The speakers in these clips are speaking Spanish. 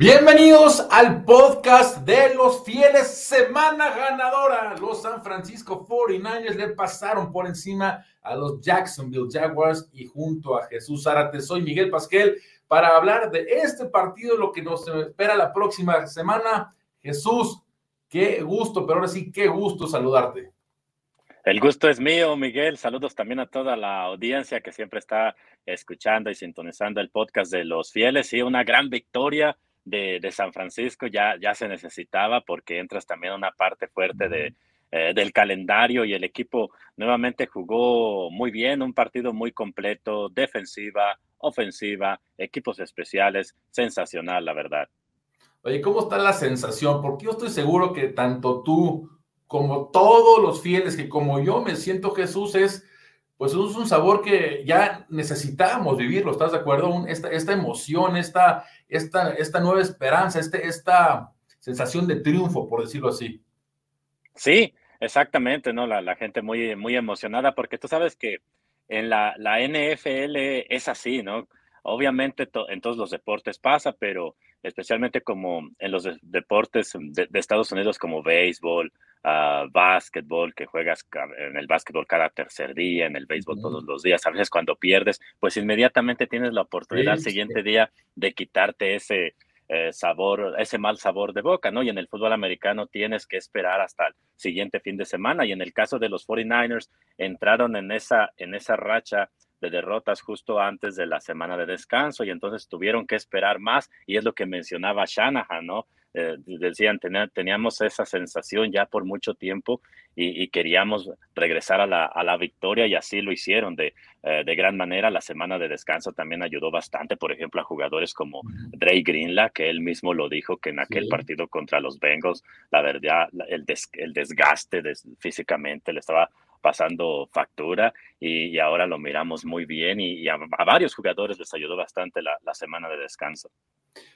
Bienvenidos al podcast de los fieles, semana ganadora. Los San Francisco 49ers le pasaron por encima a los Jacksonville Jaguars y junto a Jesús Zárate, soy Miguel Pasquel para hablar de este partido, lo que nos espera la próxima semana. Jesús, qué gusto, pero ahora sí, qué gusto saludarte. El gusto es mío, Miguel. Saludos también a toda la audiencia que siempre está escuchando y sintonizando el podcast de los fieles. Y una gran victoria de, San Francisco ya, ya se necesitaba porque entras también a una parte fuerte de, eh, del calendario y el equipo nuevamente jugó muy bien, un partido muy completo, defensiva, ofensiva, equipos especiales, sensacional, la verdad. Oye, ¿cómo está la sensación? Porque yo estoy seguro que tanto tú como todos los fieles, que como yo me siento Jesús, es pues es un sabor que ya necesitamos vivirlo, ¿estás de acuerdo? esta, esta emoción, esta, esta, esta nueva esperanza, este, esta sensación de triunfo, por decirlo así. Sí, exactamente, ¿no? La, gente muy, muy emocionada porque tú sabes que en la, la NFL es así, ¿no? Obviamente en todos los deportes pasa, pero especialmente como en los deportes de, Estados Unidos como béisbol, uh, básquetbol, que juegas en el básquetbol cada tercer día, en el béisbol todos los días, a veces cuando pierdes, pues inmediatamente tienes la oportunidad al siguiente día de quitarte ese eh, sabor, ese mal sabor de boca, ¿no? Y en el fútbol americano tienes que esperar hasta el siguiente fin de semana. Y en el caso de los 49ers, entraron en esa, en esa racha de derrotas justo antes de la semana de descanso y entonces tuvieron que esperar más y es lo que mencionaba Shanahan, ¿no? Eh, decían, teníamos esa sensación ya por mucho tiempo y, queríamos regresar a la, a la, victoria y así lo hicieron de, eh, de, gran manera. La semana de descanso también ayudó bastante, por ejemplo, a jugadores como Dre Greenla, que él mismo lo dijo que en aquel partido contra los Bengals, la verdad, el, el desgaste físicamente le estaba pasando factura y, ahora lo miramos muy bien y, a, varios jugadores les ayudó bastante la, semana de descanso.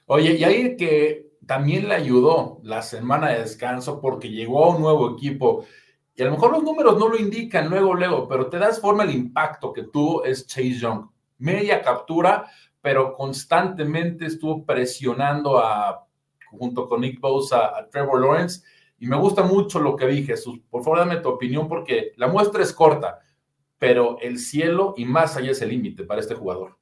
Oye, y ahí que también le ayudó la semana de descanso porque llegó a un nuevo equipo y a lo mejor los números no lo indican luego, luego, pero te das forma el impacto que tuvo es Chase Young. Media captura, pero constantemente estuvo presionando a, junto con Nick Bosa, a Trevor Lawrence y me gusta mucho lo que vi, Jesús. Por favor, dame tu opinión porque la muestra es corta, pero el cielo y más allá es el límite para este jugador.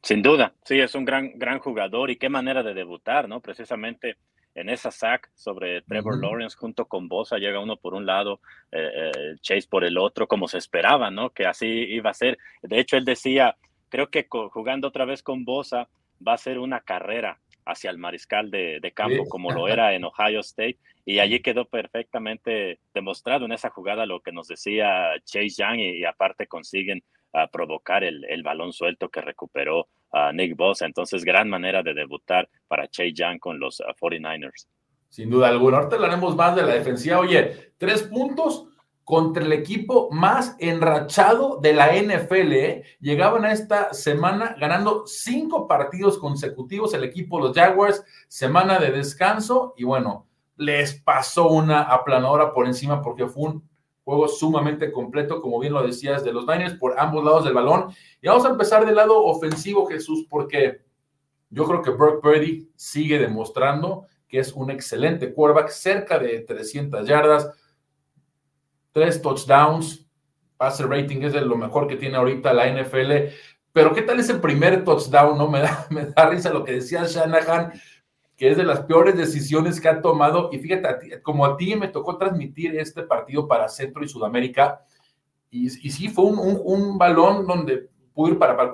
Sin duda, sí, es un gran, gran jugador y qué manera de debutar, ¿no? Precisamente en esa sack sobre Trevor Lawrence junto con Bosa, llega uno por un lado, eh, eh, Chase por el otro, como se esperaba, ¿no? Que así iba a ser. De hecho, él decía, creo que jugando otra vez con Bosa va a ser una carrera hacia el mariscal de, campo, como lo era en Ohio State, y allí quedó perfectamente demostrado en esa jugada lo que nos decía Chase Young, y, aparte consiguen ah, provocar el, balón suelto que recuperó a Nick Bosa. Entonces, gran manera de debutar para Chase Young con los 49ers. Ah, Sin duda alguna. Ahorita hablaremos más de la defensiva. Oye, tres puntos contra el equipo más enrachado de la NFL. ¿eh? Llegaban a esta semana ganando cinco partidos consecutivos el equipo, los Jaguars, semana de descanso y bueno, les pasó una aplanadora por encima porque fue un juego sumamente completo, como bien lo decías, de los Niners por ambos lados del balón. Y vamos a empezar del lado ofensivo, Jesús, porque yo creo que Brock Purdy sigue demostrando que es un excelente quarterback, cerca de 300 yardas, tres touchdowns, passer rating es de lo mejor que tiene ahorita la NFL. Pero ¿qué tal ese primer touchdown? No me da, me da risa lo que decía Shanahan, que es de las peores decisiones que ha tomado. Y fíjate, como a ti me tocó transmitir este partido para Centro y Sudamérica, y, sí fue un, balón donde pudo ir para,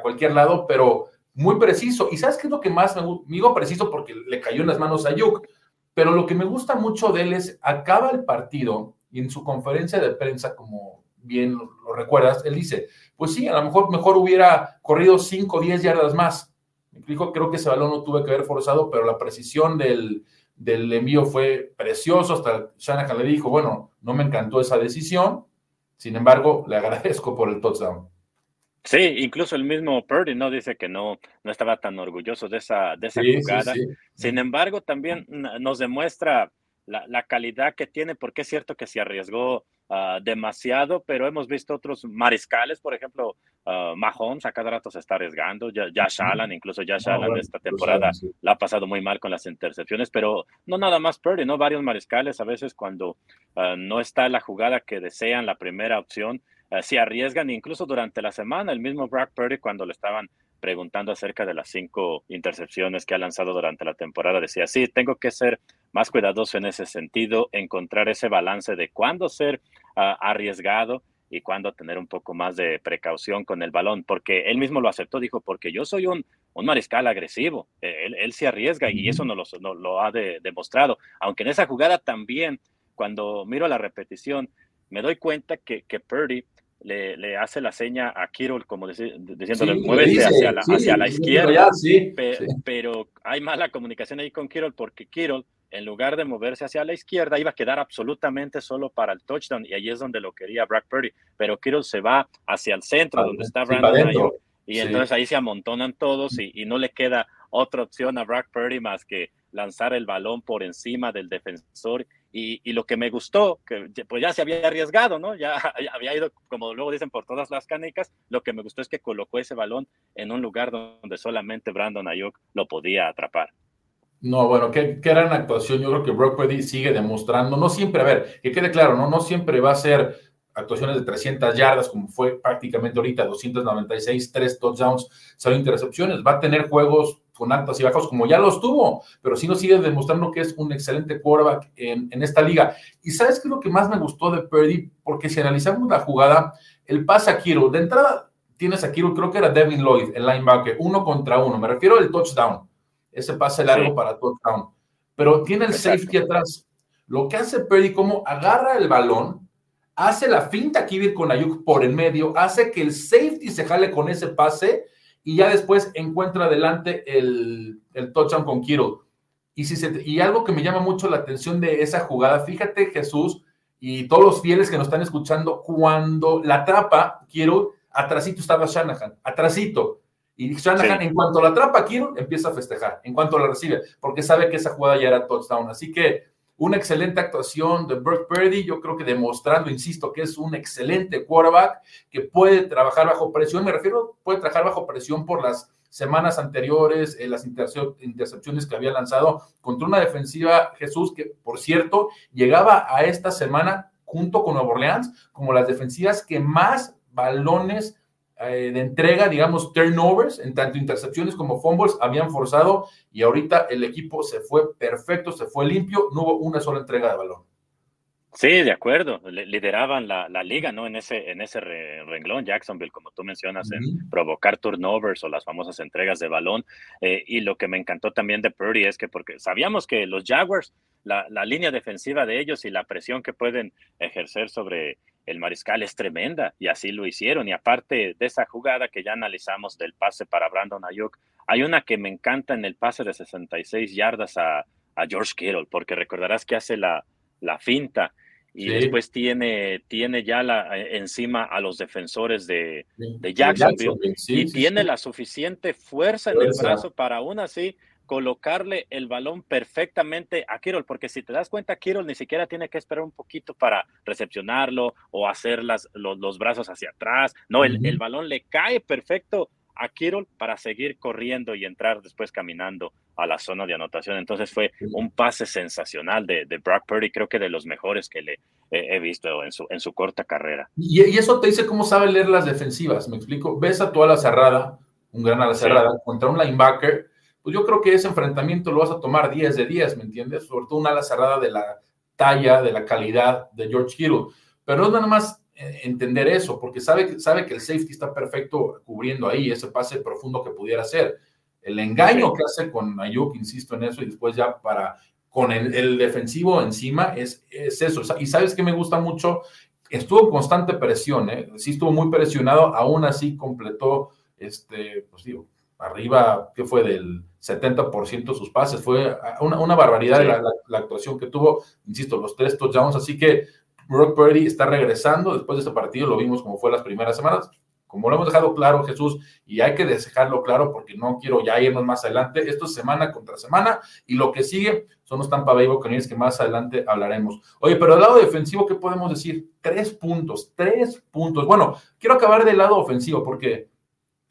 cualquier lado, pero muy preciso. ¿Y sabes qué es lo que más me digo preciso porque le cayó en las manos a Yuk? Pero lo que me gusta mucho de él es, acaba el partido y en su conferencia de prensa, como bien lo, recuerdas, él dice, pues sí, a lo mejor mejor hubiera corrido 5 o 10 yardas más. Dijo, creo que ese balón no tuve que haber forzado, pero la precisión del, del envío fue precioso. Hasta Shanahan le dijo, bueno, no me encantó esa decisión. Sin embargo, le agradezco por el touchdown. Sí, incluso el mismo Purdy no dice que no, no estaba tan orgulloso de esa, de esa jugada. Sin embargo, también nos demuestra la, calidad que tiene, porque es cierto que se arriesgó Ah, demasiado, pero hemos visto otros mariscales, por ejemplo, uh, Mahomes a cada rato se está arriesgando, Josh Allen, incluso Josh ah, Allen esta temporada la ha pasado muy mal con las intercepciones, pero no nada más Purdy, ¿no? Varios mariscales a veces cuando no está la jugada que desean, la primera opción, se arriesgan, incluso durante la semana, el mismo Brock Purdy cuando le estaban preguntando acerca de las cinco intercepciones que ha lanzado durante la temporada, decía, sí, tengo que ser más cuidadoso en ese sentido, encontrar ese balance de cuándo ser ah, arriesgado y cuándo tener un poco más de precaución con el balón, porque él mismo lo aceptó, dijo, porque yo soy un, un mariscal agresivo, él, él, se arriesga y eso no lo, no, lo ha demostrado, aunque en esa jugada también, cuando miro la repetición, me doy cuenta que, que Purdy le, hace la seña a Kirol como diciéndole, muévete hacia, la, hacia la izquierda. pero hay mala comunicación ahí con Kirol porque Kirol, en lugar de moverse hacia la izquierda, iba a quedar absolutamente solo para el touchdown y ahí es donde lo quería Brock Purdy. Pero Kirol se va hacia el centro, donde está Brandon y entonces ahí se amontonan todos y, y no le queda otra opción a Brock Purdy más que lanzar el balón por encima del defensor y, lo que me gustó, que pues ya se había arriesgado, ¿no? Ya, había ido, como luego dicen, por todas las canicas. Lo que me gustó es que colocó ese balón en un lugar donde solamente Brandon Ayuk lo podía atrapar. No, bueno, qué, qué gran actuación. Yo creo que Brock Purdy sigue demostrando, no siempre, a ver, que quede claro, no, no siempre va a ser actuaciones de 300 yardas, como fue prácticamente ahorita, 296, tres touchdowns, cero intercepciones. Va a tener juegos con altos y bajos, como ya los tuvo, pero sí nos sigue demostrando que es un excelente quarterback en, en esta liga. Y sabes qué es lo que más me gustó de Purdy, porque si analizamos la jugada, el pase a Kiro, de entrada tienes a Kiro, creo que era Devin Lloyd, el linebacker, uno contra uno, me refiero al touchdown, ese pase largo para touchdown, pero tiene el safety atrás. Lo que hace Purdy, como agarra el balón, hace la finta Kibir con Ayuk por el medio, hace que el safety se jale con ese pase y ya después encuentra adelante el, el touchdown con Kittle. Y, si y algo que me llama mucho la atención de esa jugada, fíjate Jesús y todos los fieles que nos están escuchando, cuando la atrapa Kittle, atrasito estaba Shanahan, atrasito. Y Shanahan, en cuanto la atrapa Kittle, empieza a festejar, en cuanto la recibe, porque sabe que esa jugada ya era touchdown. Así que una excelente actuación de Brock Purdy, yo creo que demostrando, insisto, que es un excelente quarterback que puede trabajar bajo presión, me refiero, puede trabajar bajo presión por las semanas anteriores, eh, las intercepciones que había lanzado contra una defensiva, Jesús, que por cierto, llegaba a esta semana junto con Nuevo Orleans como las defensivas que más balones de entrega, digamos, turnovers, en tanto intercepciones como fumbles, habían forzado y ahorita el equipo se fue perfecto, se fue limpio, no hubo una sola entrega de balón. Sí, de acuerdo. Lideraban la, liga, ¿no? En ese, en ese renglón, Jacksonville, como tú mencionas, en provocar turnovers o las famosas entregas de balón. Eh, y lo que me encantó también de Purdy es que, porque sabíamos que los Jaguars, la, la, línea defensiva de ellos y la presión que pueden ejercer sobre el mariscal es tremenda y así lo hicieron. Y aparte de esa jugada que ya analizamos del pase para Brandon Ayuk, hay una que me encanta en el pase de 66 yardas a, George Kittle, porque recordarás que hace la, la finta y después tiene, tiene ya la, eh, encima a los defensores de, de Jacksonville, y tiene la suficiente fuerza en el brazo para aún así colocarle el balón perfectamente a Kirol, porque si te das cuenta, Kirol ni siquiera tiene que esperar un poquito para recepcionarlo o hacer las, los, brazos hacia atrás. No, el, el, balón le cae perfecto a Kirol para seguir corriendo y entrar después caminando a la zona de anotación. Entonces fue un pase sensacional de, de Brock Purdy, creo que de los mejores que le he visto en su, en su corta carrera. Y, y, eso te dice cómo sabe leer las defensivas, me explico. Ves a tu ala cerrada, un gran ala cerrada, contra un linebacker pues yo creo que ese enfrentamiento lo vas a tomar 10 de 10, ¿me entiendes? Sobre todo una ala cerrada de la talla, de la calidad de George Kittle. Pero no es nada más eh, entender eso, porque sabe, sabe que el safety está perfecto cubriendo ahí ese pase profundo que pudiera hacer. El engaño que hace con Ayuk, insisto en eso, y después ya para con el, defensivo encima es, es, eso. Y sabes que me gusta mucho, estuvo en constante presión, ¿eh? sí estuvo muy presionado, aún así completó, este, pues digo, arriba, ¿qué fue? Del 70% de sus pases. Fue una, barbaridad la, actuación que tuvo, insisto, los tres touchdowns. Así que Brock Purdy está regresando después de este partido. Lo vimos como fue las primeras semanas. como lo hemos dejado claro, Jesús, y hay que dejarlo claro porque no quiero ya irnos más adelante. Esto es semana contra semana y lo que sigue son los Tampa Bay Buccaneers que más adelante hablaremos. Oye, pero del lado defensivo, ¿qué podemos decir? Tres puntos, tres puntos. Bueno, quiero acabar del lado ofensivo porque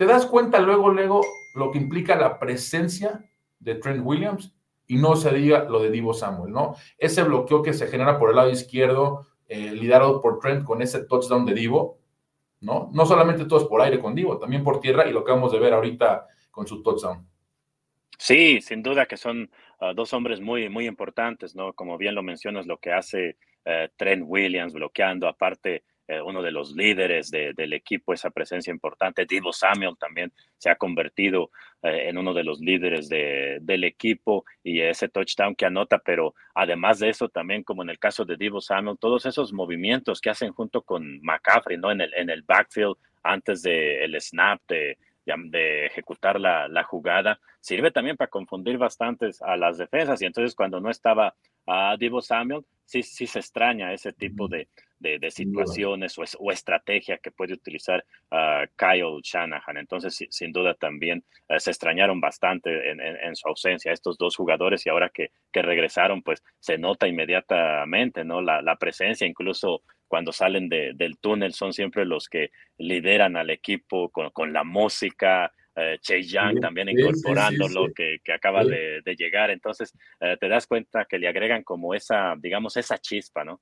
te das cuenta luego, luego, lo que implica la presencia de Trent Williams y no se diga lo de Divo Samuel, ¿no? Ese bloqueo que se genera por el lado izquierdo, eh, liderado por Trent con ese touchdown de Divo, ¿no? No solamente todo es por aire con Divo, también por tierra y lo que vamos de ver ahorita con su touchdown. Sí, sin duda que son ah, dos hombres muy, muy importantes, ¿no? Como bien lo mencionas, lo que hace eh, Trent Williams bloqueando, aparte eh, uno de los líderes del equipo, esa presencia importante. Divo Samuel también se ha convertido eh, en uno de los líderes del equipo y ese touchdown que anota, pero además de eso, también como en el caso de Divo Samuel, todos esos movimientos que hacen junto con McCaffrey, ¿no? En el, en el backfield antes del snap de, de ejecutar la, la, jugada, sirve también para confundir bastantes a las defensas y entonces cuando no estaba a Divo Samuel, sí, sí se extraña ese tipo de, de, situaciones o, estrategia que puede utilizar uh, Kyle Shanahan. Entonces, sin duda también eh, se extrañaron bastante en, su ausencia estos dos jugadores y ahora que, que regresaron, pues se nota inmediatamente, ¿no? La, la presencia, incluso cuando salen del túnel, son siempre los que lideran al equipo con, con la música, eh, Chase Young también incorporando lo que, que, acaba de, de, llegar. Entonces, eh, te das cuenta que le agregan como esa, digamos, esa chispa, ¿no?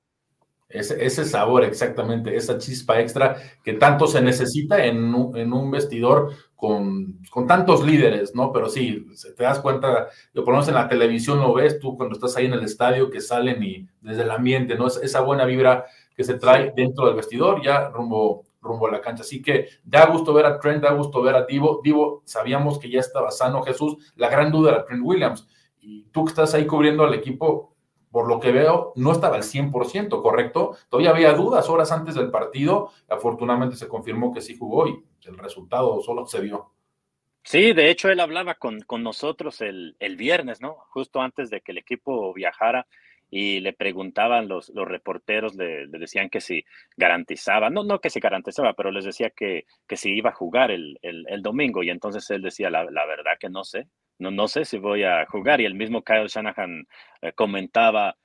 Ese, ese, sabor, exactamente, esa chispa extra que tanto se necesita en un, en un vestidor con, con, tantos líderes, ¿no? Pero sí, te das cuenta, lo ponemos en la televisión, lo ves tú cuando estás ahí en el estadio, que salen y desde el ambiente, ¿no? Esa buena vibra que se trae dentro del vestidor, ya rumbo, rumbo a la cancha. Así que da gusto ver a Trent, da gusto ver a Divo. Divo, sabíamos que ya estaba sano Jesús. La gran duda era Trent Williams. Y tú que estás ahí cubriendo al equipo, por lo que veo, no estaba al 100%, ¿correcto? Todavía había dudas horas antes del partido. Afortunadamente se confirmó que sí jugó y el resultado solo se vio. Sí, de hecho él hablaba con, con nosotros el, el, viernes, ¿no? Justo antes de que el equipo viajara y le preguntaban los, los reporteros, le, decían que si garantizaba, no, no que si garantizaba, pero les decía que, que si iba a jugar el, el, el domingo y entonces él decía, la, la verdad que no sé, no, no sé si voy a jugar. Y el mismo Kyle Shanahan eh, comentaba,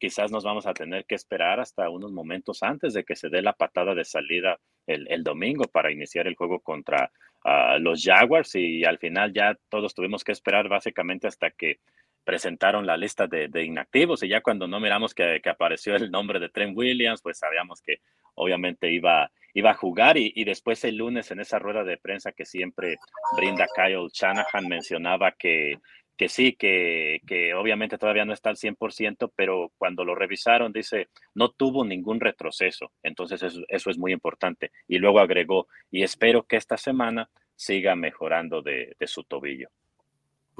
quizás nos vamos a tener que esperar hasta unos momentos antes de que se dé la patada de salida el, el domingo para iniciar el juego contra uh, los Jaguars. Y al final ya todos tuvimos que esperar básicamente hasta que presentaron la lista de, inactivos y ya cuando no miramos que, apareció el nombre de Trent Williams, pues sabíamos que obviamente iba, iba a jugar y, después el lunes en esa rueda de prensa que siempre brinda Kyle Shanahan mencionaba que, que sí, que, que obviamente todavía no está al 100%, pero cuando lo revisaron dice, no tuvo ningún retroceso, entonces eso, eso es muy importante. Y luego agregó, y espero que esta semana siga mejorando de su tobillo.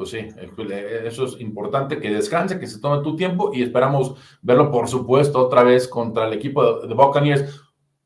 Pues sí, eso es importante, que descanse, que se tome tu tiempo y esperamos verlo, por supuesto, otra vez contra el equipo de, de Buccaneers.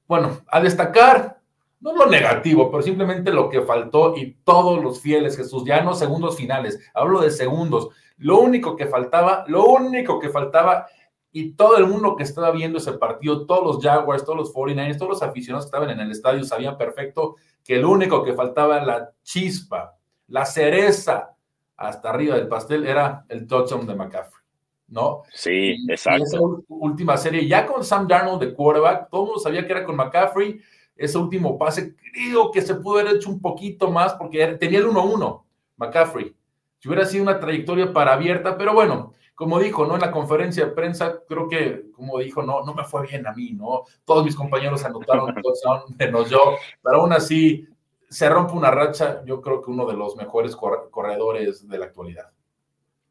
Bueno, a destacar, no lo negativo, pero simplemente lo que faltó y todos los fieles, Jesús, ya no segundos finales, hablo de segundos. Lo único que faltaba, lo único que faltaba y todo el mundo que estaba viendo ese partido, todos los Jaguars, todos los 49ers, todos los aficionados que estaban en el estadio sabían perfecto que lo único que faltaba, la chispa, la cereza hasta arriba del pastel era el touchdown de McCaffrey, ¿no? Sí, exacto. Y esa última serie, ya con Sam Darnold de quarterback, todo el mundo sabía que era con McCaffrey. Ese último pase, creo que se pudo haber hecho un poquito más porque tenía el 1-1, McCaffrey. Si hubiera sido una trayectoria para abierta, pero bueno, como dijo, ¿no? En la conferencia de prensa, creo que, como dijo, no, no me fue bien a mí, ¿no? Todos mis compañeros anotaron touchdown, menos yo, pero aún así se rompe una racha, yo creo que uno de los mejores corredores de la actualidad.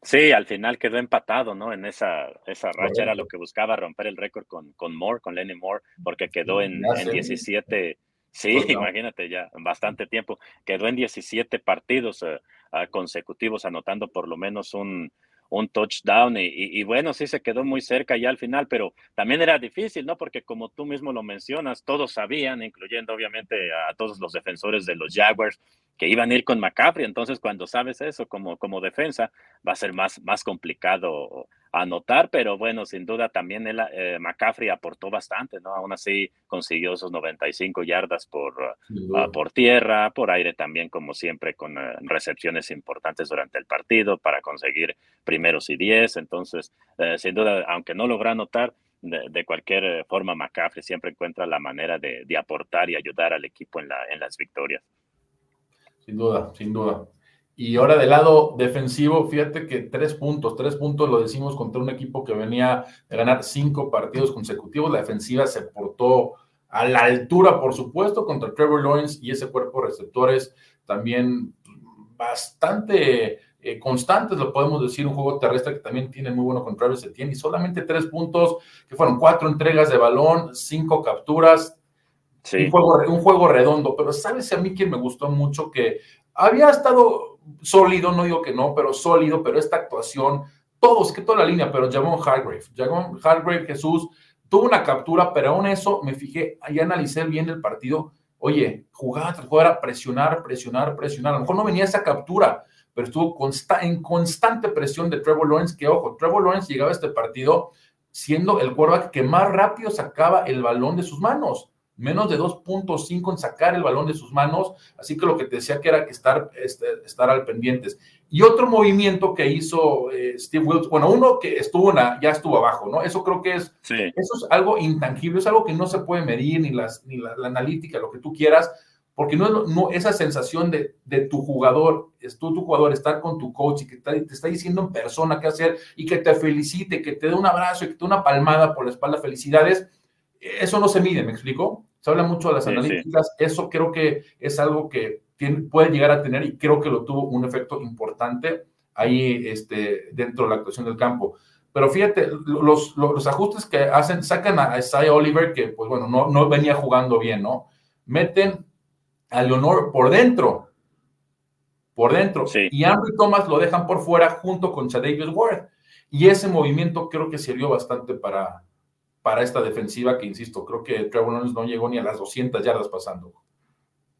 Sí, al final quedó empatado, ¿no? En esa, esa racha era lo que buscaba romper el récord con, con Moore, con Lenny Moore, porque quedó en, en 17, sí, pues imagínate ya, bastante tiempo, quedó en 17 partidos uh, uh, consecutivos anotando por lo menos un, un touchdown y, bueno, sí se quedó muy cerca ya al final, pero también era difícil, ¿no? Porque como tú mismo lo mencionas, todos sabían, incluyendo obviamente a todos los defensores de los Jaguars, que iban a ir con McCaffrey, entonces cuando sabes eso como, como defensa, va a ser más, más complicado anotar, pero bueno, sin duda también él, eh, McCaffrey aportó bastante, ¿no? Aún así consiguió esos 95 yardas por, ah, por tierra, por aire también, como siempre, con eh, recepciones importantes durante el partido para conseguir primeros y diez. Entonces, eh, sin duda, aunque no logra anotar, de, cualquier forma, McCaffrey siempre encuentra la manera de, de aportar y ayudar al equipo en, la, en las victorias. Sin duda, sin duda. Y ahora del lado defensivo, fíjate que tres puntos, tres puntos lo decimos contra un equipo que venía de ganar cinco partidos consecutivos. La defensiva se portó a la altura, por supuesto, contra Trevor Lawrence y ese cuerpo de receptores también bastante eh, constantes, lo podemos decir, un juego terrestre que también tiene muy bueno con Travis Etienne. Y solamente tres puntos, que fueron cuatro entregas de balón, cinco capturas, un, juego, un juego redondo, pero sabes a mí quien me gustó mucho que había estado sólido, no digo que no, pero sólido, pero esta actuación, todos, que toda la línea, pero Javon Hargrave, Javon Hargrave, Jesús, tuvo una captura, pero aún eso me fijé y analicé bien el partido. Oye, jugaba tras jugar, presionar, presionar, presionar. A lo mejor no venía esa captura, pero estuvo en constante presión de Trevor Lawrence, que ojo, Trevor Lawrence llegaba a este partido siendo el quarterback que más rápido sacaba el balón de sus manos menos de 2.5 en sacar el balón de sus manos, así que lo que te decía que era que estar, este, estar al pendientes. Y otro movimiento que hizo eh, Steve Wilkes, bueno, uno que estuvo ya estuvo abajo, ¿no? Eso creo que es, eso es algo intangible, es algo que no se puede medir, ni, las, ni la, analítica, lo que tú quieras, porque no, no esa sensación de, de, tu jugador, es tú tu jugador, estar con tu coach y que te, te, está diciendo en persona qué hacer y que te felicite, que te dé un abrazo y que te dé una palmada por la espalda, felicidades, eso no se mide, ¿me explico? Se habla mucho de las analíticas, eso creo que es algo que puede llegar a tener y creo que lo tuvo un efecto importante ahí este, dentro de la actuación del campo. Pero fíjate, los, los, ajustes que hacen, sacan a Isaiah Oliver, que pues bueno, no, no venía jugando bien, ¿no? Meten a Leonor por dentro, por dentro, y Andrew Thomas lo dejan por fuera junto con Chadavius Ward. Y ese movimiento creo que sirvió bastante para, para esta defensiva que, insisto, creo que Trevor Lawrence no llegó ni a las 200 yardas pasando.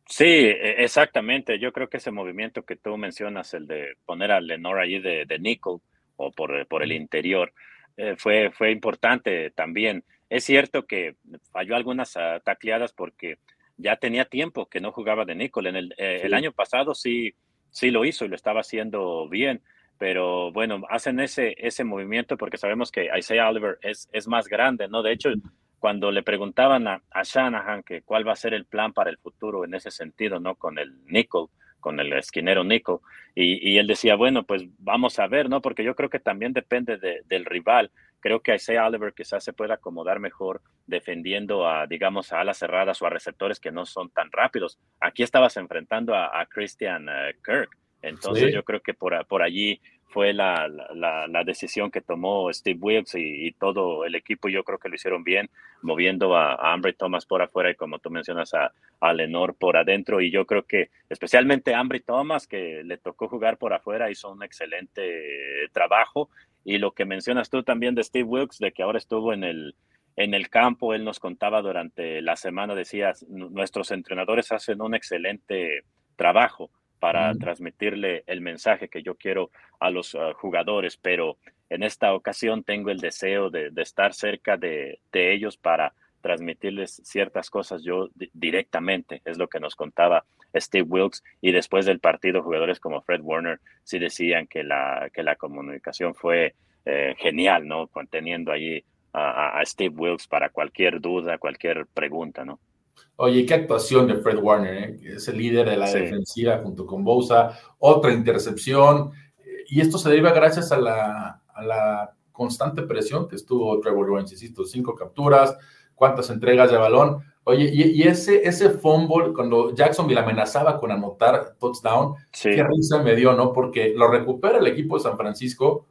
Sí, e, exactamente. Yo creo que ese movimiento que tú mencionas, el de poner a Lenore ahí de, de nickel o por, por el interior, eh, fue, fue importante también. Es cierto que falló algunas uh, tacleadas porque ya tenía tiempo que no jugaba de nickel. En el, eh, el año pasado sí, sí lo hizo y lo estaba haciendo bien pero bueno, hacen ese, ese movimiento porque sabemos que Isaiah Oliver es, es más grande, ¿no? De hecho, cuando le preguntaban a, a, Shanahan que cuál va a ser el plan para el futuro en ese sentido, ¿no? Con el nickel, con el esquinero nickel, y, y él decía, bueno, pues vamos a ver, ¿no? Porque yo creo que también depende de, del rival. Creo que Isaiah Oliver quizás se pueda acomodar mejor defendiendo a, digamos, a alas cerradas o a receptores que no son tan rápidos. Aquí estabas enfrentando a, a Christian uh, Kirk entonces yo creo que por, por allí fue la, la, decisión que tomó Steve Wilkes y, todo el equipo. Yo creo que lo hicieron bien, moviendo a, a Ambry Thomas por afuera y como tú mencionas a, a Lenor por adentro. Y yo creo que especialmente Ambry Thomas, que le tocó jugar por afuera, hizo un excelente trabajo. Y lo que mencionas tú también de Steve Wilkes, de que ahora estuvo en el, en el campo, él nos contaba durante la semana, decía, nuestros entrenadores hacen un excelente trabajo para transmitirle el mensaje que yo quiero a los ah, jugadores, pero en esta ocasión tengo el deseo de, estar cerca de, ellos para transmitirles ciertas cosas yo directamente, es lo que nos contaba Steve Wilkes y después del partido jugadores como Fred Warner sí decían que la, que la comunicación fue eh, genial, ¿no? Conteniendo allí a, a Steve Wilkes para cualquier duda, cualquier pregunta, ¿no? Oye, qué actuación de Fred Warner, ¿eh? es el líder de la defensiva junto con Bosa, otra intercepción, y esto se deriva gracias a la, a la constante presión que estuvo Trevor Lawrence, insisto, cinco capturas, cuántas entregas de balón. Oye, y, ese, ese fumble, cuando Jacksonville amenazaba con anotar touchdown, qué risa me dio, ¿no? Porque lo recupera el equipo de San Francisco,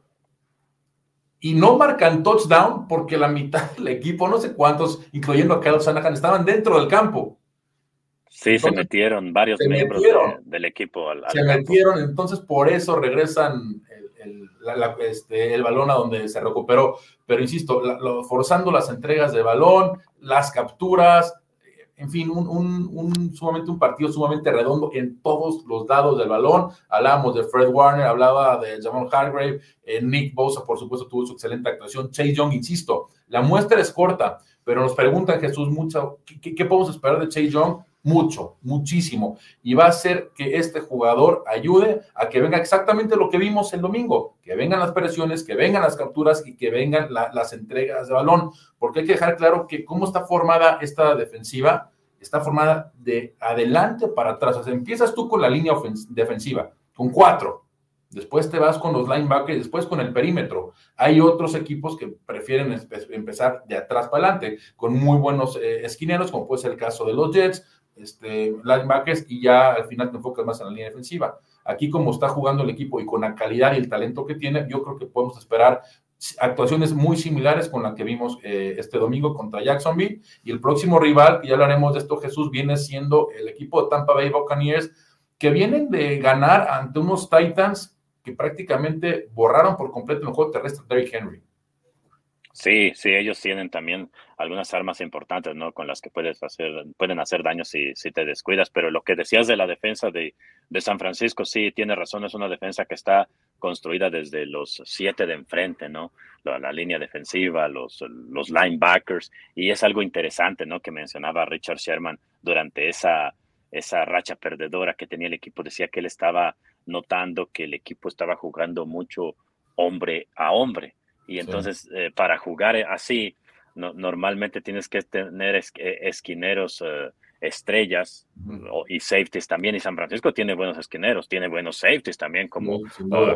y no marcan touchdown porque la mitad del equipo, no sé cuántos, incluyendo a Kyle Shanahan, estaban dentro del campo. Sí, se metieron varios miembros del equipo. Al, se metieron, entonces por eso regresan el, este, el, balón a donde se recuperó. Pero insisto, forzando las entregas de balón, las capturas, en fin, un, sumamente un partido sumamente redondo en todos los lados del balón. Hablábamos de Fred Warner, hablaba de Jamal Hargrave, eh, Nick Bosa, por supuesto, tuvo su excelente actuación. Chase Young, insisto, la muestra es corta, pero nos pregunta Jesús mucho, ¿qué, podemos esperar de Chase Young? Mucho, muchísimo. Y va a ser que este jugador ayude a que venga exactamente lo que vimos el domingo, que vengan las presiones, que vengan las capturas y que vengan las entregas de balón, porque hay que dejar claro que cómo está formada esta defensiva, está formada de adelante para atrás. O sea, empiezas tú con la línea defensiva, con cuatro, Después te vas con los linebackers, después con el perímetro. Hay otros equipos que prefieren empezar de atrás para adelante, con muy buenos eh, esquineros, como puede ser el caso de los Jets, este, linebackers, y ya al final te enfocas más en la línea defensiva. Aquí, como está jugando el equipo y con la calidad y el talento que tiene, yo creo que podemos esperar actuaciones muy similares con la que vimos eh, este domingo contra Jacksonville. Y el próximo rival, que ya hablaremos de esto, Jesús, viene siendo el equipo de Tampa Bay Buccaneers, que vienen de ganar ante unos Titans que prácticamente borraron por completo el juego terrestre de Derrick Henry. Sí, sí, ellos tienen también algunas armas importantes, ¿no? Con las que puedes hacer, pueden hacer daño si, te descuidas, pero lo que decías de la defensa de, San Francisco, sí, tiene razón, es una defensa que está construida desde los siete de enfrente, ¿no? La, la, línea defensiva, los, los linebackers, y es algo interesante, ¿no? Que mencionaba Richard Sherman durante esa, esa racha perdedora que tenía el equipo, decía que él estaba notando que el equipo estaba jugando mucho hombre a hombre. Y entonces, eh, para jugar así, normalmente tienes que tener eh, esquineros eh, estrellas y safeties también. Y San Francisco tiene buenos esquineros, tiene buenos safeties también, como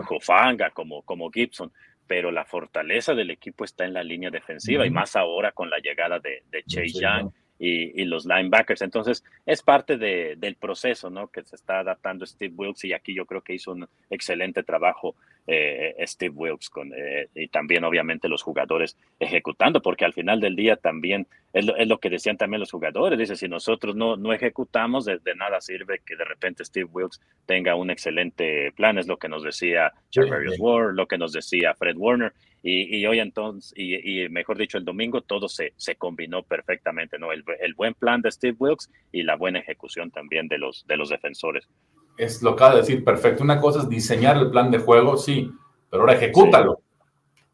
Jofanga, como, como Gibson. Pero la fortaleza del equipo está en la línea defensiva y más ahora con la llegada de, de Chase Young y, los linebackers. Entonces, es parte de, del proceso, ¿no? Que se está adaptando Steve Wilkes y aquí yo creo que hizo un excelente trabajo eh, Steve Wilkes con, eh, y también obviamente los jugadores ejecutando, porque al final del día también es lo, es lo que decían también los jugadores, dice, si nosotros no, no ejecutamos, de, nada sirve que de repente Steve Wilkes tenga un excelente plan, es lo que nos decía Charles Ward, lo que nos decía Fred Warner, y, hoy entonces, y, mejor dicho, el domingo todo se, se combinó perfectamente, ¿no? El, el, buen plan de Steve Wilkes y la buena ejecución también de los, de los defensores. Es lo que acaba de decir, perfecto. Una cosa es diseñar el plan de juego, sí, pero ahora ejecútalo.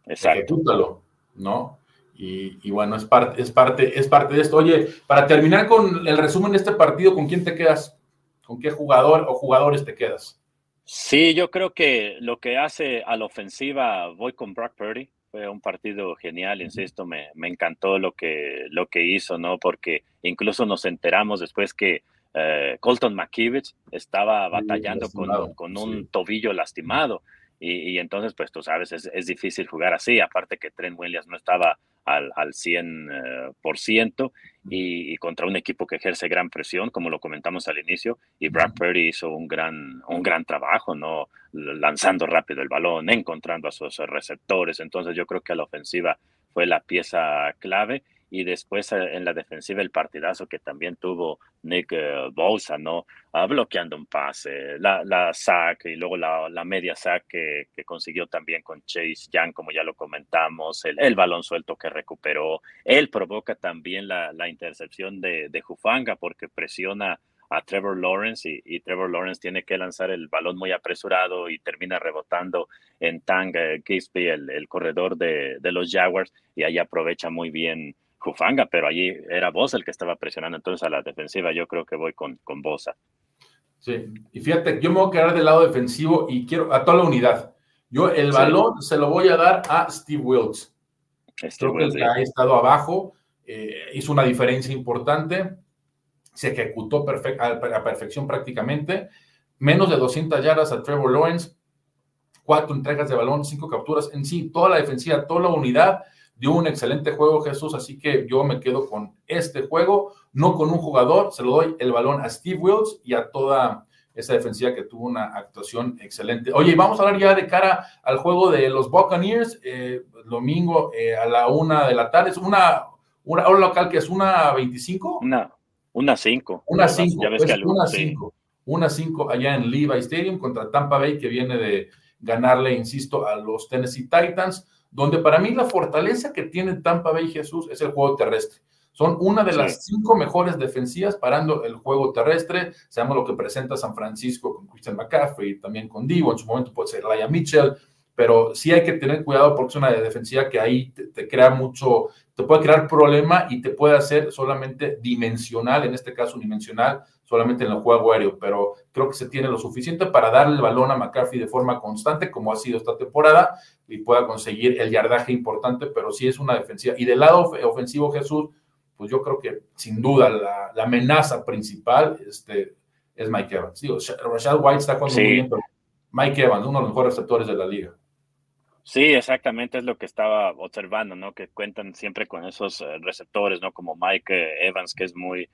Exacto. Ejecútalo, ¿no? Y, y, bueno, es parte, es, parte, es parte de esto. Oye, para terminar con el resumen de este partido, ¿con quién te quedas? ¿Con qué jugador o jugadores te quedas? Sí, yo creo que lo que hace a la ofensiva, voy con Brock Purdy. Fue un partido genial, insisto, me, me encantó lo que, lo que hizo, ¿no? Porque incluso nos enteramos después que eh, Colton McKivitz estaba batallando con, con, un tobillo lastimado. Y, entonces, pues tú sabes, es, es, difícil jugar así. Aparte que Trent Williams no estaba al, al 100% por ciento y, contra un equipo que ejerce gran presión, como lo comentamos al inicio, y Brad Purdy hizo un gran, un gran trabajo, ¿no? Lanzando rápido el balón, encontrando a sus receptores. Entonces yo creo que la ofensiva fue la pieza clave y después eh, en la defensiva el partidazo que también tuvo Nick eh, Bosa, ¿no? Ah, bloqueando un pase, la, la sack y luego la, media sack que, consiguió también con Chase Young, como ya lo comentamos, el, el balón suelto que recuperó. Él provoca también la, la intercepción de, de Jufanga porque presiona a Trevor Lawrence y, Trevor Lawrence tiene que lanzar el balón muy apresurado y termina rebotando en Tang eh, el, el corredor de, de, los Jaguars, y ahí aprovecha muy bien Jufanga, pero allí era Bosa el que estaba presionando entonces a la defensiva. Yo creo que voy con, con Bosa. Sí, y fíjate, yo me voy a quedar del lado defensivo y quiero a toda la unidad. Yo el balón se lo voy a dar a Steve Wilkes. creo que ha estado abajo, eh, hizo una diferencia importante, se ejecutó a, perfección prácticamente, menos de 200 yardas a Trevor Lawrence, cuatro entregas de balón, cinco capturas, en sí, toda la defensiva, toda la unidad dio un excelente juego Jesús, así que yo me quedo con este juego, no con un jugador, se lo doy el balón a Steve Wills y a toda esa defensiva que tuvo una actuación excelente. Oye, vamos a hablar ya de cara al juego de los Buccaneers, eh, domingo eh, a la una de la tarde, es una, una hora local que es una 25. Una, una 5. Una 5, pues, una 5. Una 5 allá en Levi Stadium contra Tampa Bay que viene de ganarle, insisto, a los Tennessee Titans donde para mí la fortaleza que tiene Tampa Bay Jesús es el juego terrestre. Son una de las cinco mejores defensivas parando el juego terrestre. Sabemos lo que presenta San Francisco con Christian McCaffrey, también con Divo, en su momento puede ser Ryan Mitchell, pero sí hay que tener cuidado porque es una defensiva que ahí te, crea mucho, te puede crear problema y te puede hacer solamente dimensional, en este caso unidimensional, solamente en el juego aéreo, pero creo que se tiene lo suficiente para darle el balón a McCarthy de forma constante, como ha sido esta temporada, y pueda conseguir el yardaje importante, pero sí es una defensiva. Y del lado ofensivo, Jesús, pues yo creo que sin duda la, amenaza principal este, es Mike Evans. Digo, Rashad White está jugando muy bien, pero Mike Evans, uno de los mejores receptores de la liga. Sí, exactamente es lo que estaba observando, ¿no? Que cuentan siempre con esos eh, receptores, ¿no? Como Mike Evans, que es muy,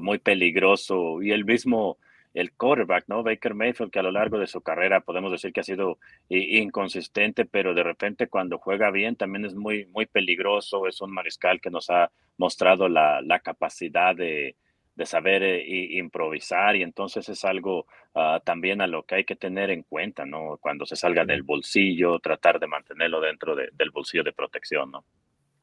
muy peligroso, y el mismo, el quarterback, ¿no? Baker Mayfield, que a lo largo de su carrera podemos decir que ha sido inconsistente, pero de repente cuando juega bien también es muy, muy peligroso, es un mariscal que nos ha mostrado la, la capacidad de, de saber eh, improvisar y entonces es algo ah, también a lo que hay que tener en cuenta, ¿no? Cuando se salga del bolsillo, tratar de mantenerlo dentro del bolsillo de protección, ¿no?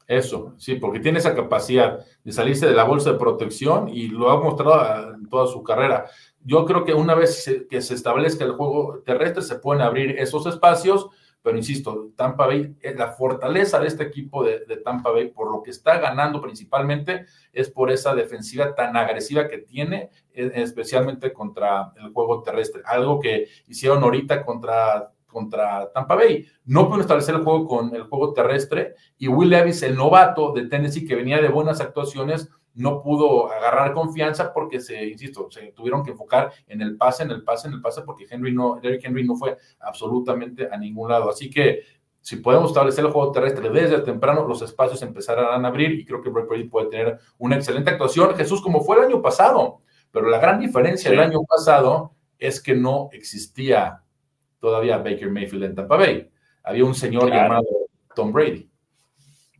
Eso, sí, porque tiene esa capacidad de salirse de la bolsa de protección y lo ha mostrado ah, en toda su carrera. Yo creo que una vez que se establezca el juego terrestre se pueden abrir esos espacios pero insisto, Tampa Bay, la fortaleza de este equipo de, Tampa Bay, por lo que está ganando principalmente, es por esa defensiva tan agresiva que tiene, e, especialmente contra el juego terrestre. Algo que hicieron ahorita contra, contra Tampa Bay. No pudieron establecer el juego con el juego terrestre y Will Levis, el novato de Tennessee, que venía de buenas actuaciones, no pudo agarrar confianza porque se, insisto, se tuvieron que enfocar en el pase, en el pase, en el pase, porque Henry no, Derrick Henry no fue absolutamente a ningún lado. Así que si podemos establecer el juego terrestre desde temprano, los espacios empezarán a abrir y creo que Brock Purdy puede tener una excelente actuación. Jesús, como fue el año pasado, pero la gran diferencia del año pasado es que no existía todavía Baker Mayfield en Tampa Bay. Había un señor llamado Tom Brady.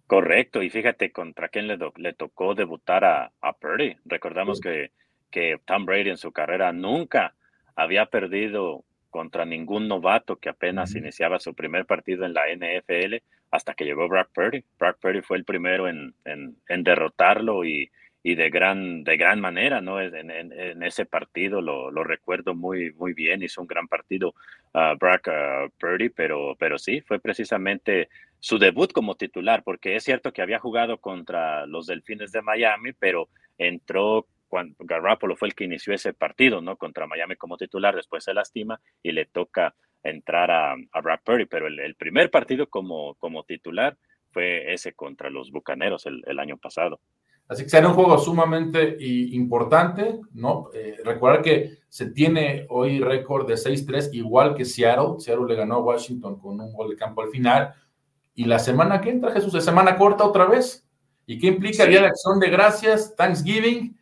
Correcto, y fíjate contra quién le, le tocó debutar a, a Purdy. Recordamos que, que Tom Brady en su carrera nunca había perdido contra ningún novato que apenas iniciaba su primer partido en la NFL hasta que llegó Brock Purdy. Brock Purdy fue el primero en, en, en derrotarlo y, y, de, gran, de gran manera, ¿no? En, en ese partido lo, lo, recuerdo muy, muy bien, hizo un gran partido uh, Brock uh, Purdy, pero, pero sí, fue precisamente su debut como titular, porque es cierto que había jugado contra los Delfines de Miami, pero entró cuando Garoppolo fue el que inició ese partido, ¿no? Contra Miami como titular, después se lastima y le toca entrar a, a Brad Purdy, pero el, primer partido como, como titular fue ese contra los Bucaneros el, año pasado. Así que será un juego sumamente importante, ¿no? Eh, recordar que se tiene hoy récord de 6-3, igual que Seattle. Seattle le ganó a Washington con un gol de campo al final. Y la semana que entra, Jesús, es semana corta otra vez. ¿Y qué implica Día de Acción de Gracias, Thanksgiving,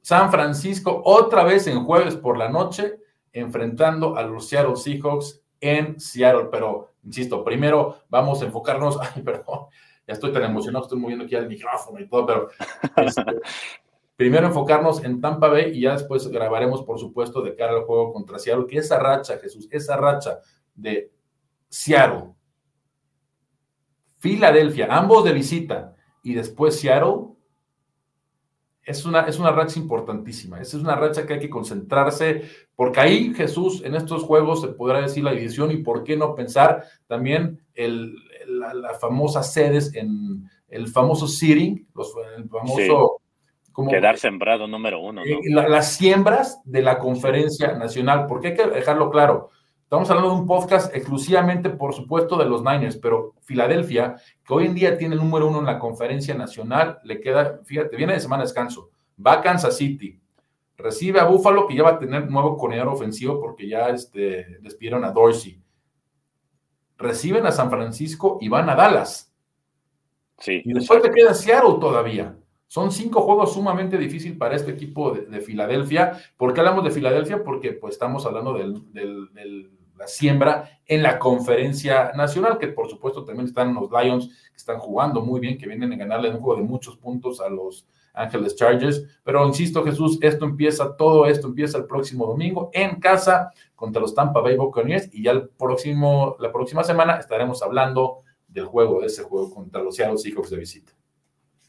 San Francisco, otra vez en jueves por la noche, enfrentando a los Seattle Seahawks en Seattle. Pero, insisto, primero vamos a enfocarnos, ay, perdón, ya estoy tan emocionado, estoy moviendo aquí al micrófono y todo, pero este, primero enfocarnos en Tampa Bay y ya después grabaremos, por supuesto, de cara al juego contra Seattle, que esa racha, Jesús, esa racha de Seattle, Filadelfia, ambos de visita, y después Seattle, es una, es una racha importantísima. Esa es una racha que hay que concentrarse, porque ahí Jesús, en estos juegos, se podrá decir la división y por qué no pensar también el, la, famosa sedes en el famoso seeding, los, el famoso... Como, Quedar sembrado número uno. Eh, las siembras de la conferencia nacional, porque hay que dejarlo claro. Estamos hablando de un podcast exclusivamente, por supuesto, de los Niners, pero Filadelfia, que hoy en día tiene el número uno en la conferencia nacional, le queda, fíjate, viene de semana de descanso, va a Kansas City, recibe a Buffalo, que ya va a tener nuevo coordinador ofensivo porque ya este, despidieron a Dorsey. Reciben a San Francisco y van a Dallas. Sí, y después te queda Seattle todavía. Son cinco juegos sumamente difíciles para este equipo de, Filadelfia. ¿Por qué hablamos de Filadelfia? Porque pues estamos hablando del siembra en la conferencia nacional, que por supuesto también están los Lions, que están jugando muy bien, que vienen a ganarle un juego de muchos puntos a los Ángeles Chargers. Pero insisto, Jesús, esto empieza, todo esto empieza el próximo domingo en casa contra los Tampa Bay Buccaneers y ya el próximo, la próxima semana estaremos hablando del juego, de ese juego contra los Seattle Seahawks de visita.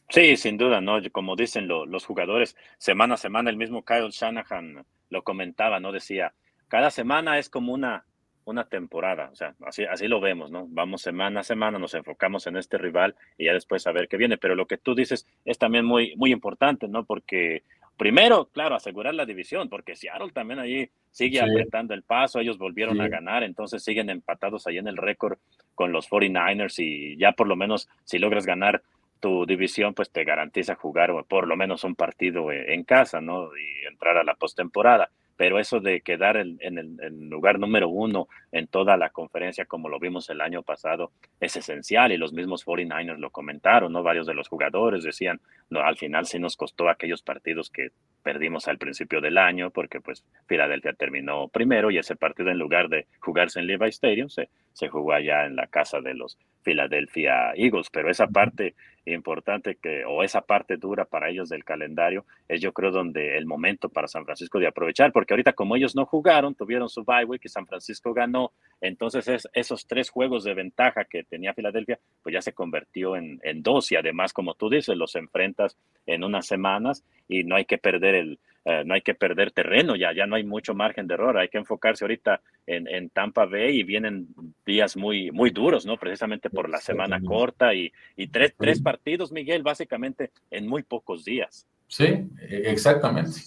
Sí, sin duda, ¿no? Como dicen los jugadores, semana a semana, el mismo Kyle Shanahan lo comentaba, ¿no? Decía, cada semana es como una, una temporada, o sea, así, así lo vemos, ¿no? Vamos semana a semana, nos enfocamos en este rival y ya después a ver qué viene, pero lo que tú dices es también muy, muy importante, ¿no? Porque primero, claro, asegurar la división, porque Seattle también ahí sigue apretando el paso, ellos volvieron a ganar, entonces siguen empatados ahí en el récord con los 49ers y ya por lo menos si logras ganar tu división, pues te garantiza jugar por lo menos un partido eh, en casa, ¿no? Y entrar a la postemporada pero eso de quedar en, el, lugar número uno en toda la conferencia, como lo vimos el año pasado, es esencial y los mismos 49ers lo comentaron, ¿no? Varios de los jugadores decían, no, al final sí nos costó aquellos partidos que perdimos al principio del año, porque pues Filadelfia terminó primero y ese partido en lugar de jugarse en Levi Stadium se, se jugó allá en la casa de los Philadelphia Eagles, pero esa parte importante que, o esa parte dura para ellos del calendario, es yo creo donde el momento para San Francisco de aprovechar, porque ahorita como ellos no jugaron, tuvieron su bye week y San Francisco ganó, entonces es, esos tres juegos de ventaja que tenía Filadelfia, pues ya se convirtió en, en dos y además, como tú dices, los enfrentas en unas semanas y no hay que perder el, eh, no hay que perder terreno, ya, ya no hay mucho margen de error, hay que enfocarse ahorita en, en, Tampa Bay y vienen días muy, muy duros, ¿no? Precisamente por la semana corta y, y tres, tres, partidos, Miguel, básicamente en muy pocos días. Sí, e, exactamente.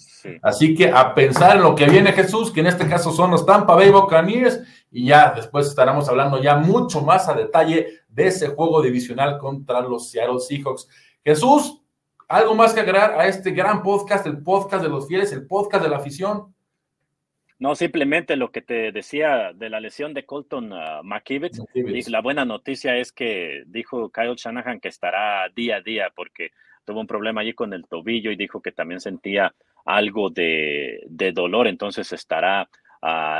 Así que a pensar en lo que viene Jesús, que en este caso son los Tampa Bay Buccaneers, y ya después estaremos hablando ya mucho más a detalle de ese juego divisional contra los Seattle Seahawks. Jesús, ¿Algo más que agregar a este gran podcast, el podcast de los fieles, el podcast de la afición? No, simplemente lo que te decía de la lesión de Colton uh, McKivitz. La buena noticia es que dijo Kyle Shanahan que estará día a día porque tuvo un problema allí con el tobillo y dijo que también sentía algo de, de dolor, entonces estará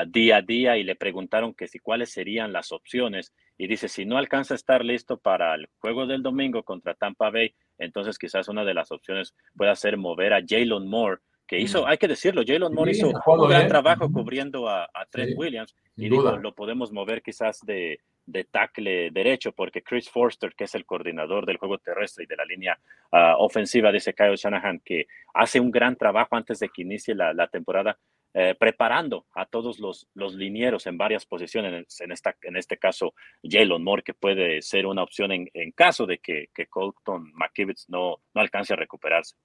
día a día y le preguntaron que si cuáles serían las opciones y dice si no alcanza a estar listo para el juego del domingo contra Tampa Bay, entonces quizás una de las opciones pueda ser mover a Jalen Moore que hizo, mm. hay que decirlo, Jalen Moore hizo un gran trabajo cubriendo a, Trent Williams y lo podemos mover quizás de, de tackle derecho, porque Chris Forster, que es el coordinador del juego terrestre y de la línea ah, ofensiva, dice Kyle Shanahan, que hace un gran trabajo antes de que inicie la temporada eh, preparando a todos los, los linieros en varias posiciones, en, esta, en este caso Jalen Moore, que puede ser una opción en, en caso de que, que Colton McKivitz no, no alcance a recuperarse.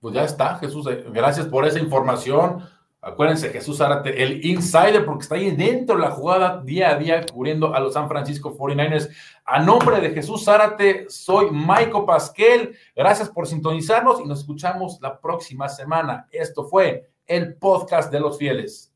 Pues ya está, Jesús, eh, gracias por esa información. Acuérdense, Jesús Árate, el insider, porque está ahí dentro de la jugada día a día cubriendo a los San Francisco 49ers. A nombre de Jesús Zárate, soy Michael Pasquel. Gracias por sintonizarnos y nos escuchamos la próxima semana. Esto fue el podcast de los fieles.